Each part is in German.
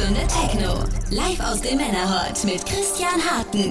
Stunde Techno. Live aus dem Männerhort mit Christian Harten.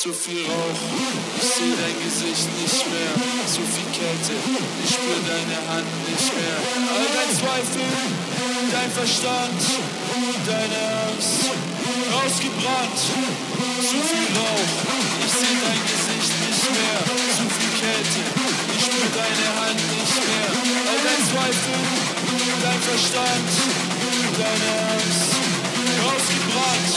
Zu viel Rauch. Ich seh dein Gesicht nicht mehr, zu viel Kälte. Ich spür deine Hand nicht mehr. All dein Zweifel, dein Verstand, deine Angst, ausgebrannt. Zu viel Rauch, ich seh dein Gesicht nicht mehr, zu viel Kälte. Ich spür deine Hand nicht mehr. All dein Zweifel, dein Verstand, deine Angst, ausgebrannt.